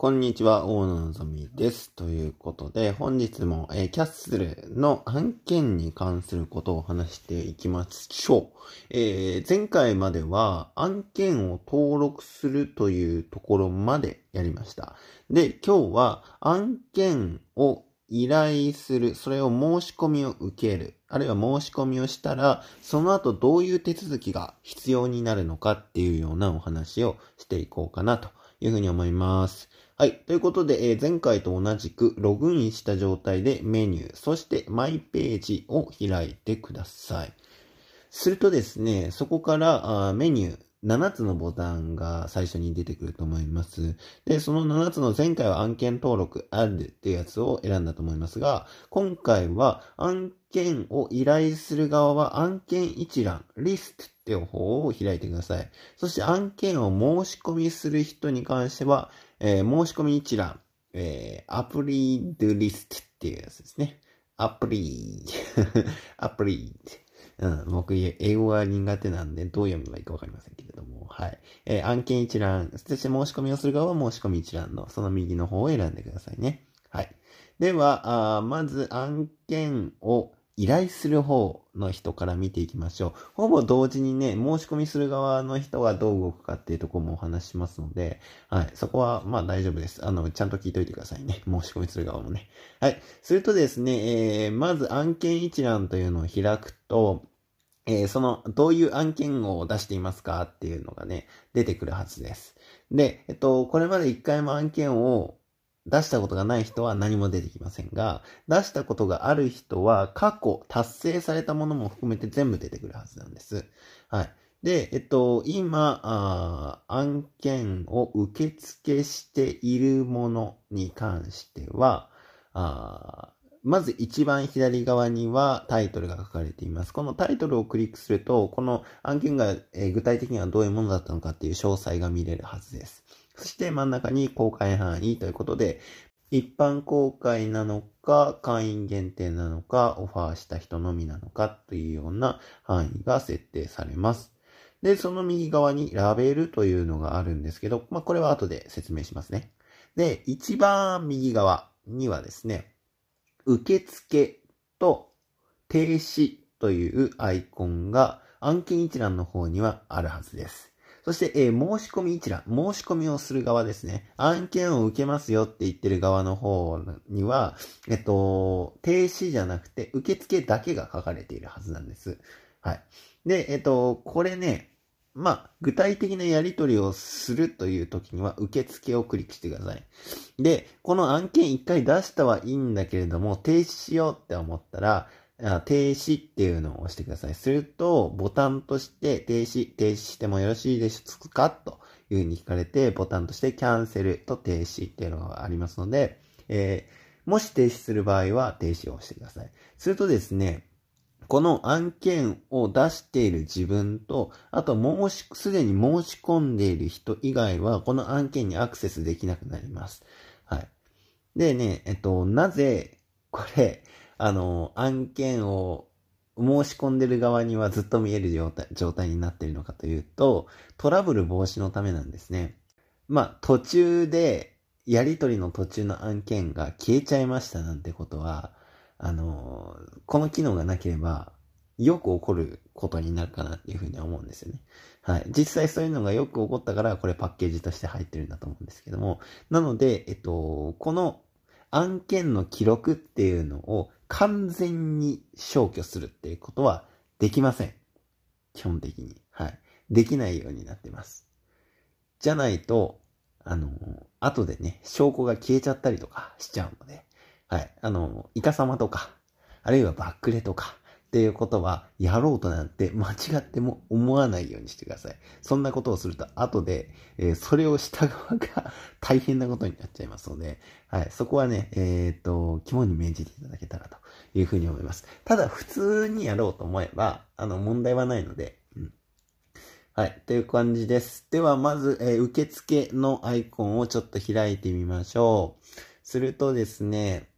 こんにちは、大野のぞみです。ということで、本日も、えー、キャッスルの案件に関することを話していきましょう。えー、前回までは案件を登録するというところまでやりました。で、今日は案件を依頼する、それを申し込みを受ける、あるいは申し込みをしたら、その後どういう手続きが必要になるのかっていうようなお話をしていこうかなというふうに思います。はい。ということで、えー、前回と同じくログインした状態でメニュー、そしてマイページを開いてください。するとですね、そこからあメニュー、7つのボタンが最初に出てくると思います。で、その7つの前回は案件登録あるっていうやつを選んだと思いますが、今回は案件を依頼する側は案件一覧、リストっていう方を開いてください。そして案件を申し込みする人に関しては、えー、申し込み一覧、えー、アプリドリストっていうやつですね。アプリ アプリうん、僕、英語が苦手なんで、どう読めばいいかわかりませんけれども、はい。えー、案件一覧、そして申し込みをする側は申し込み一覧の、その右の方を選んでくださいね。はい。では、あまず案件を依頼する方の人から見ていきましょう。ほぼ同時にね、申し込みする側の人がどう動くかっていうとこもお話しますので、はい、そこはまあ大丈夫です。あの、ちゃんと聞いといてくださいね。申し込みする側もね。はい。するとですね、えー、まず案件一覧というのを開くと、えー、その、どういう案件を出していますかっていうのがね、出てくるはずです。で、えっと、これまで一回も案件を出したことがない人は何も出てきませんが、出したことがある人は過去達成されたものも含めて全部出てくるはずなんです。はい。で、えっと、今、案件を受付しているものに関しては、あまず一番左側にはタイトルが書かれています。このタイトルをクリックすると、この案件が、え具体的にはどういうものだったのかっていう詳細が見れるはずです。そして真ん中に公開範囲ということで、一般公開なのか、会員限定なのか、オファーした人のみなのかというような範囲が設定されます。で、その右側にラベルというのがあるんですけど、まあ、これは後で説明しますね。で、一番右側にはですね、受付と停止というアイコンが案件一覧の方にはあるはずです。そして、えー、申し込み一覧、申し込みをする側ですね。案件を受けますよって言ってる側の方には、えっと、停止じゃなくて、受付だけが書かれているはずなんです。はい。で、えっと、これね、まあ、具体的なやり取りをするという時には、受付をクリックしてください。で、この案件一回出したはいいんだけれども、停止しようって思ったら、あ停止っていうのを押してください。すると、ボタンとして停止、停止してもよろしいですか？というふうに聞かれて、ボタンとしてキャンセルと停止っていうのがありますので、えー、もし停止する場合は停止を押してください。するとですね、この案件を出している自分と、あと申し、すでに申し込んでいる人以外は、この案件にアクセスできなくなります。はい。でね、えっと、なぜ、これ、あの、案件を申し込んでる側にはずっと見える状態状態になっているのかというと、トラブル防止のためなんですね。まあ、途中で、やりとりの途中の案件が消えちゃいましたなんてことは、あの、この機能がなければ、よく起こることになるかなっていうふうに思うんですよね。はい。実際そういうのがよく起こったから、これパッケージとして入ってるんだと思うんですけども。なので、えっと、この案件の記録っていうのを完全に消去するっていうことはできません。基本的に。はい。できないようになってます。じゃないと、あの、後でね、証拠が消えちゃったりとかしちゃうので、はい。あの、イカ様とか、あるいはバックレとか、っていうことは、やろうとなんて間違っても思わないようにしてください。そんなことをすると、後で、えー、それをした側が大変なことになっちゃいますので、はい、そこはね、えっ、と、肝に銘じていただけたらというふうに思います。ただ、普通にやろうと思えば、あの、問題はないので、うん、はい。という感じです。では、まず、えー、受付のアイコンをちょっと開いてみましょう。するとですね、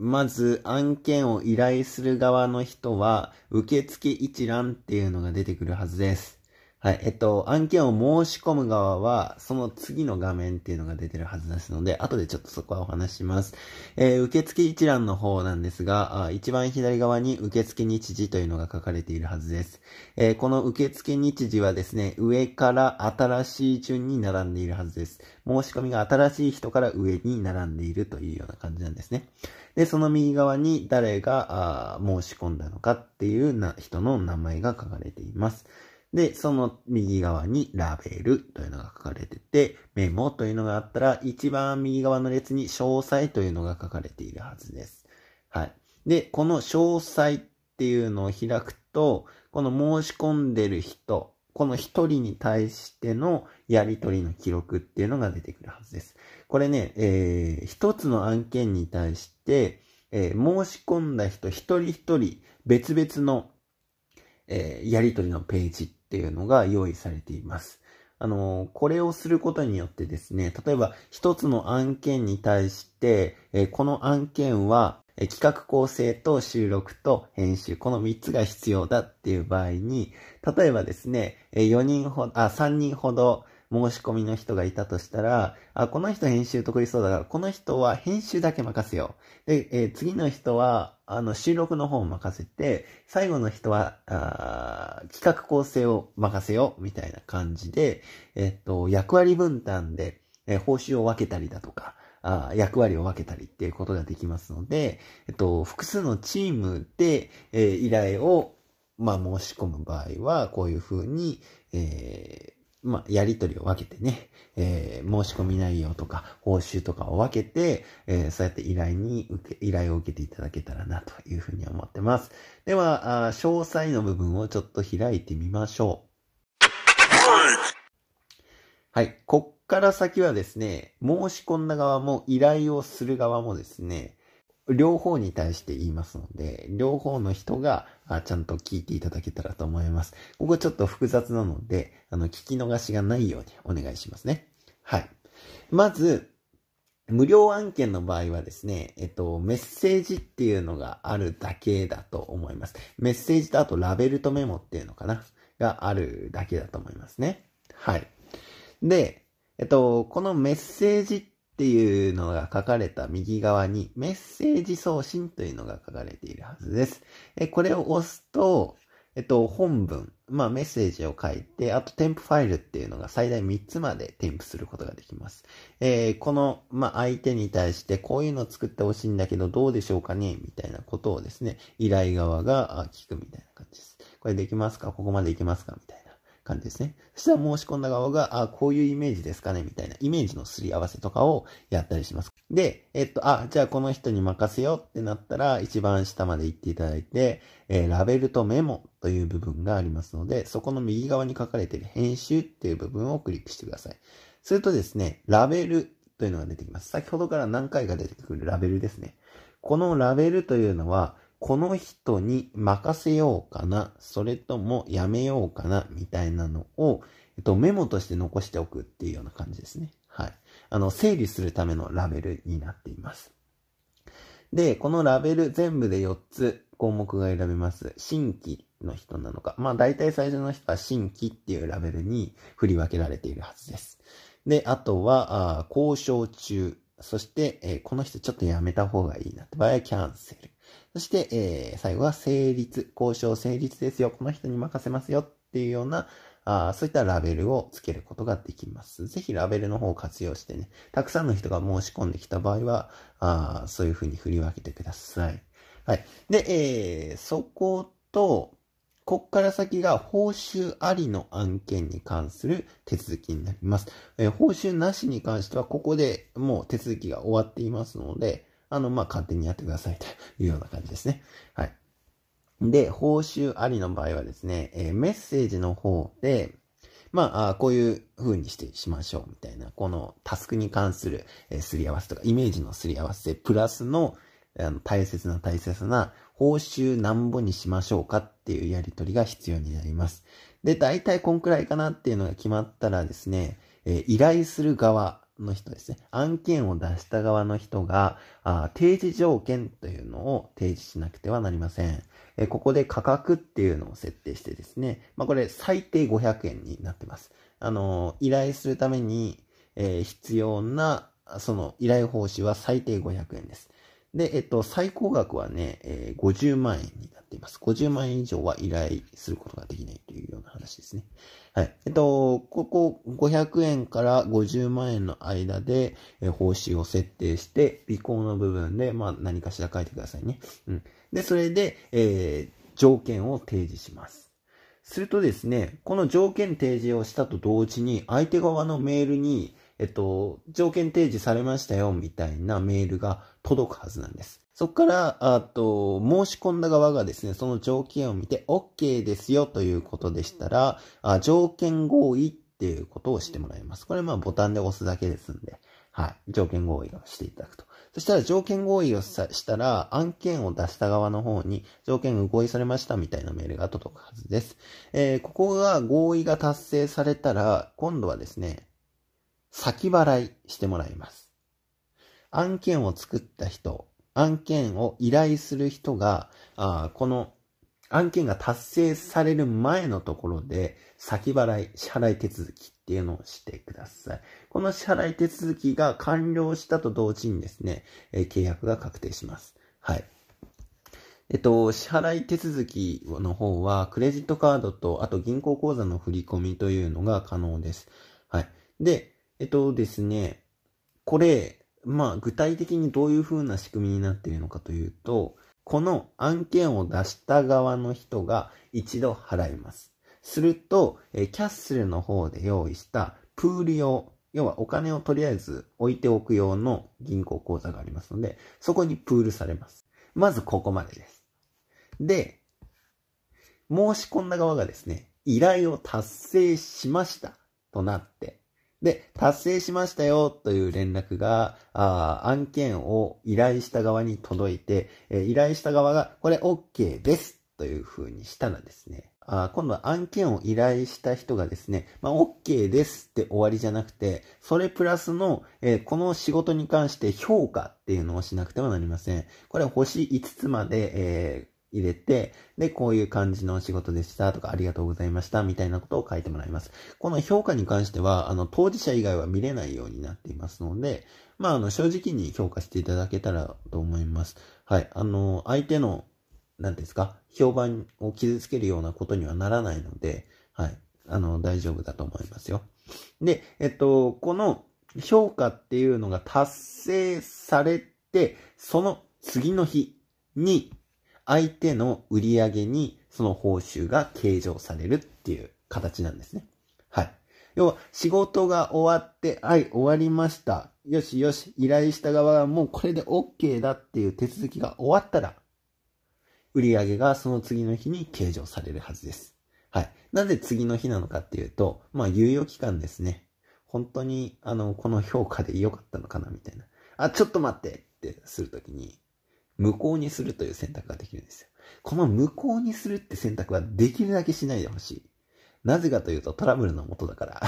まず案件を依頼する側の人は、受付一覧っていうのが出てくるはずです。はい。えっと、案件を申し込む側は、その次の画面っていうのが出てるはずですので、後でちょっとそこはお話します。えー、受付一覧の方なんですがあ、一番左側に受付日時というのが書かれているはずです。えー、この受付日時はですね、上から新しい順に並んでいるはずです。申し込みが新しい人から上に並んでいるというような感じなんですね。で、その右側に誰が申し込んだのかっていうな人の名前が書かれています。で、その右側にラベルというのが書かれてて、メモというのがあったら、一番右側の列に詳細というのが書かれているはずです。はい。で、この詳細っていうのを開くと、この申し込んでる人、この一人に対してのやり取りの記録っていうのが出てくるはずです。これね、えー、一つの案件に対して、えー、申し込んだ人一人一人別々の、えー、やり取りのページっていうのが用意されています。あの、これをすることによってですね、例えば一つの案件に対して、えこの案件は企画構成と収録と編集、この3つが必要だっていう場合に、例えばですね、4人ほど、あ、3人ほど申し込みの人がいたとしたら、あ、この人編集得意そうだから、この人は編集だけ任せよう。で、えー、次の人は、あの、収録の方を任せて、最後の人は、あ企画構成を任せよう、みたいな感じで、えっと、役割分担で、えー、報酬を分けたりだとか、あ役割を分けたりっていうことができますので、えっと、複数のチームで、えー、依頼を、まあ、申し込む場合は、こういうふうに、えー、まあ、やりとりを分けてね、えー、申し込み内容とか、報酬とかを分けて、えー、そうやって依頼に受け、依頼を受けていただけたらなというふうに思ってます。では、あ詳細の部分をちょっと開いてみましょう。はい。こっから先はですね、申し込んだ側も依頼をする側もですね、両方に対して言いますので、両方の人がちゃんと聞いていただけたらと思います。ここちょっと複雑なので、あの、聞き逃しがないようにお願いしますね。はい。まず、無料案件の場合はですね、えっと、メッセージっていうのがあるだけだと思います。メッセージとあとラベルとメモっていうのかながあるだけだと思いますね。はい。で、えっと、このメッセージっっていうのが書かれた右側にメッセージ送信というのが書かれているはずです。えこれを押すと、えっと、本文、まあメッセージを書いて、あと添付ファイルっていうのが最大3つまで添付することができます。えー、この、まあ相手に対してこういうのを作ってほしいんだけどどうでしょうかね？みたいなことをですね、依頼側が聞くみたいな感じです。これできますか？ここまでいけますか？みたいな。感じですね。そしたら申し込んだ側が、あ、こういうイメージですかねみたいなイメージのすり合わせとかをやったりします。で、えっと、あ、じゃあこの人に任せようってなったら、一番下まで行っていただいて、えー、ラベルとメモという部分がありますので、そこの右側に書かれている編集っていう部分をクリックしてください。するとですね、ラベルというのが出てきます。先ほどから何回か出てくるラベルですね。このラベルというのは、この人に任せようかな、それともやめようかな、みたいなのを、えっと、メモとして残しておくっていうような感じですね。はい。あの、整理するためのラベルになっています。で、このラベル全部で4つ項目が選べます。新規の人なのか。まあ大体最初の人は新規っていうラベルに振り分けられているはずです。で、あとは、あ交渉中。そして、えー、この人ちょっとやめた方がいいなって場合はキャンセル。そして、えー、最後は成立、交渉成立ですよ、この人に任せますよっていうような、あそういったラベルをつけることができます。ぜひラベルの方を活用してね、たくさんの人が申し込んできた場合は、あそういうふうに振り分けてください。はい。で、えー、そこと、こっから先が報酬ありの案件に関する手続きになります。えー、報酬なしに関しては、ここでもう手続きが終わっていますので、あの、まあ、勝手にやってくださいというような感じですね。はい。で、報酬ありの場合はですね、えー、メッセージの方で、まあ、こういう風にしてしましょうみたいな、このタスクに関する、えー、すり合わせとか、イメージのすり合わせ、プラスの、あの、大切な大切な、報酬なんぼにしましょうかっていうやりとりが必要になります。で、大体こんくらいかなっていうのが決まったらですね、えー、依頼する側の人ですね。案件を出した側の人が、あ提示条件というのを提示しなくてはなりません。えここで価格っていうのを設定してですね。まあ、これ最低500円になってます。あの依頼するために、えー、必要な、その依頼報酬は最低500円です。で、えっと、最高額はね、えー、50万円になっています。50万円以上は依頼することができないというような話ですね。はい。えっと、ここ500円から50万円の間で、えー、報酬を設定して、尾行の部分で、まあ何かしら書いてくださいね。うん。で、それで、えー、条件を提示します。するとですね、この条件提示をしたと同時に、相手側のメールに、えっと、条件提示されましたよ、みたいなメールが届くはずなんです。そこから、あと、申し込んだ側がですね、その条件を見て OK ですよということでしたら、あ条件合意っていうことをしてもらいます。これまあボタンで押すだけですんで、はい。条件合意をしていただくと。そしたら条件合意をしたら、案件を出した側の方に条件が合意されましたみたいなメールが届くはずです。えー、ここが合意が達成されたら、今度はですね、先払いしてもらいます。案件を作った人、案件を依頼する人が、あこの案件が達成される前のところで、先払い、支払い手続きっていうのをしてください。この支払い手続きが完了したと同時にですね、えー、契約が確定します。はい。えっと、支払い手続きの方は、クレジットカードと、あと銀行口座の振り込みというのが可能です。はい。で、えっとですね、これ、まあ具体的にどういう風な仕組みになっているのかというと、この案件を出した側の人が一度払います。すると、えキャッスルの方で用意したプール用、要はお金をとりあえず置いておく用の銀行口座がありますので、そこにプールされます。まずここまでです。で、申し込んだ側がですね、依頼を達成しましたとなって、で、達成しましたよという連絡が、あ案件を依頼した側に届いて、え依頼した側が、これ OK ですという風にしたらですね、あ今度は案件を依頼した人がですね、まあ、OK ですって終わりじゃなくて、それプラスの、えー、この仕事に関して評価っていうのをしなくてはなりません。これ星5つまで、えー入れて、で、こういう感じの仕事でしたとか、ありがとうございました、みたいなことを書いてもらいます。この評価に関しては、あの、当事者以外は見れないようになっていますので、まあ、あの、正直に評価していただけたらと思います。はい。あの、相手の、何ですか、評判を傷つけるようなことにはならないので、はい。あの、大丈夫だと思いますよ。で、えっと、この評価っていうのが達成されて、その次の日に、相手の売り上げにその報酬が計上されるっていう形なんですね。はい。要は、仕事が終わって、はい、終わりました。よしよし、依頼した側がもうこれで OK だっていう手続きが終わったら、売り上げがその次の日に計上されるはずです。はい。なぜ次の日なのかっていうと、まあ、猶予期間ですね。本当に、あの、この評価で良かったのかなみたいな。あ、ちょっと待ってってするときに、無効にするという選択ができるんですよ。この無効にするって選択はできるだけしないでほしい。なぜかというとトラブルの元だから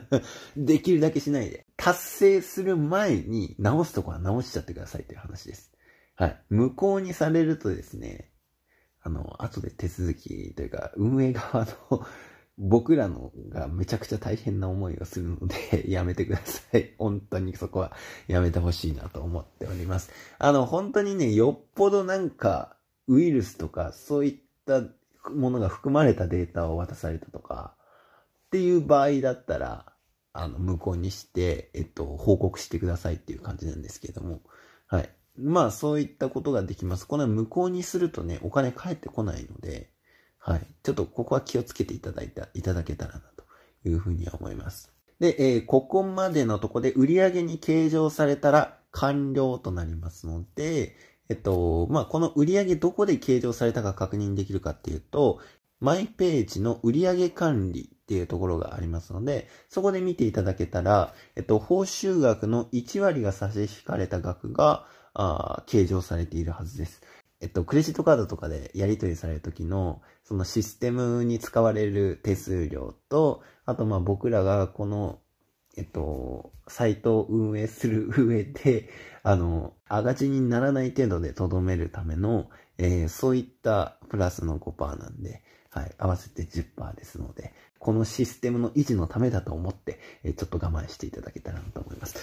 できるだけしないで。達成する前に直すとこは直しちゃってくださいという話です。はい。無効にされるとですね、あの、後で手続きというか、運営側の僕らのがめちゃくちゃ大変な思いをするので やめてください。本当にそこはやめてほしいなと思っております。あの、本当にね、よっぽどなんか、ウイルスとか、そういったものが含まれたデータを渡されたとか、っていう場合だったら、あの、無効にして、えっと、報告してくださいっていう感じなんですけれども、はい。まあ、そういったことができます。この無効にするとね、お金返ってこないので、はい。ちょっとここは気をつけていただいた、いただけたらなというふうには思います。で、えー、ここまでのとこで売上に計上されたら完了となりますので、えっと、まあ、この売上どこで計上されたか確認できるかっていうと、マイページの売上管理っていうところがありますので、そこで見ていただけたら、えっと、報酬額の1割が差し引かれた額が、あ計上されているはずです。えっと、クレジットカードとかでやり取りされるときの、そのシステムに使われる手数料と、あとま僕らがこのえっと、サイトを運営する 上で、あの、赤字にならない程度でとどめるための、えー、そういったプラスの5%なんで、はい、合わせて10%ですので、このシステムの維持のためだと思って、えー、ちょっと我慢していただけたらなと思います。